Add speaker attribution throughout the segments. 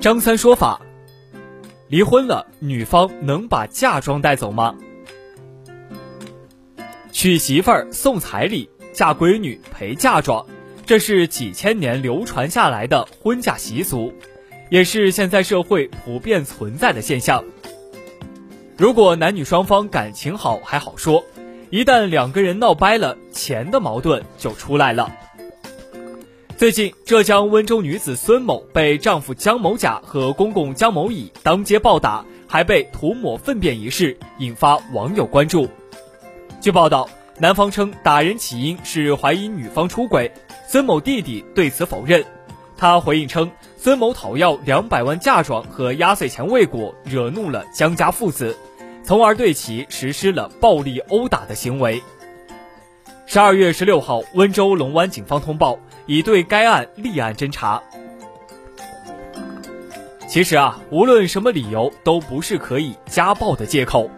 Speaker 1: 张三说法：离婚了，女方能把嫁妆带走吗？娶媳妇儿送彩礼，嫁闺女陪嫁妆，这是几千年流传下来的婚嫁习俗，也是现在社会普遍存在的现象。如果男女双方感情好还好说，一旦两个人闹掰了，钱的矛盾就出来了。最近，浙江温州女子孙某被丈夫姜某甲和公公姜某乙当街暴打，还被涂抹粪便一事，引发网友关注。据报道，男方称打人起因是怀疑女方出轨，孙某弟弟对此否认。他回应称，孙某讨要两百万嫁妆和压岁钱未果，惹怒了姜家父子，从而对其实施了暴力殴打的行为。十二月十六号，温州龙湾警方通报。已对该案立案侦查。其实啊，无论什么理由，都不是可以家暴的借口。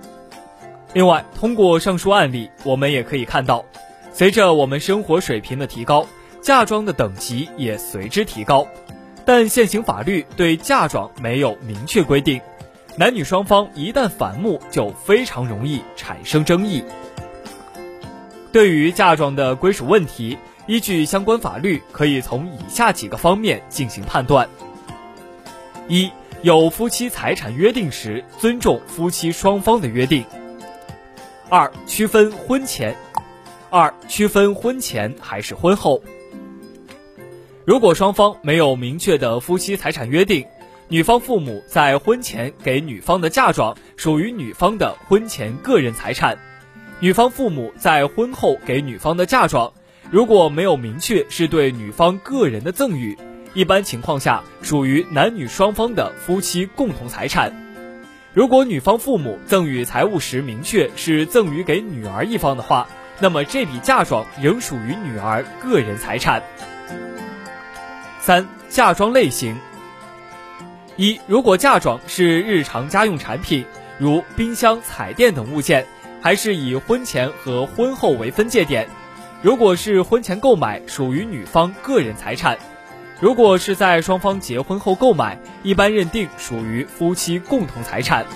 Speaker 1: 另外，通过上述案例，我们也可以看到，随着我们生活水平的提高，嫁妆的等级也随之提高。但现行法律对嫁妆没有明确规定，男女双方一旦反目，就非常容易产生争议。对于嫁妆的归属问题。依据相关法律，可以从以下几个方面进行判断：一、有夫妻财产约定时，尊重夫妻双方的约定；二、区分婚前；二、区分婚前还是婚后。如果双方没有明确的夫妻财产约定，女方父母在婚前给女方的嫁妆属于女方的婚前个人财产，女方父母在婚后给女方的嫁妆。如果没有明确是对女方个人的赠与，一般情况下属于男女双方的夫妻共同财产。如果女方父母赠与财物时明确是赠与给女儿一方的话，那么这笔嫁妆仍属于女儿个人财产。三、嫁妆类型：一、如果嫁妆是日常家用产品，如冰箱、彩电等物件，还是以婚前和婚后为分界点。如果是婚前购买，属于女方个人财产；如果是在双方结婚后购买，一般认定属于夫妻共同财产。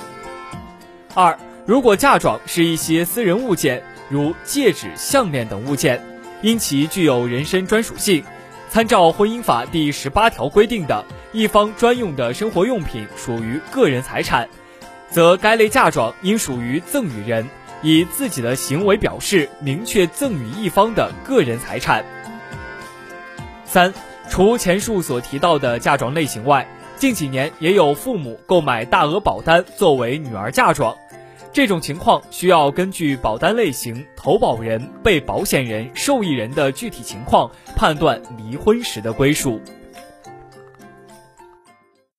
Speaker 1: 二，如果嫁妆是一些私人物件，如戒指、项链等物件，因其具有人身专属性，参照婚姻法第十八条规定的一方专用的生活用品属于个人财产，则该类嫁妆应属于赠与人。以自己的行为表示明确赠与一方的个人财产。三，除前述所提到的嫁妆类型外，近几年也有父母购买大额保单作为女儿嫁妆，这种情况需要根据保单类型、投保人、被保险人、受益人的具体情况判断离婚时的归属。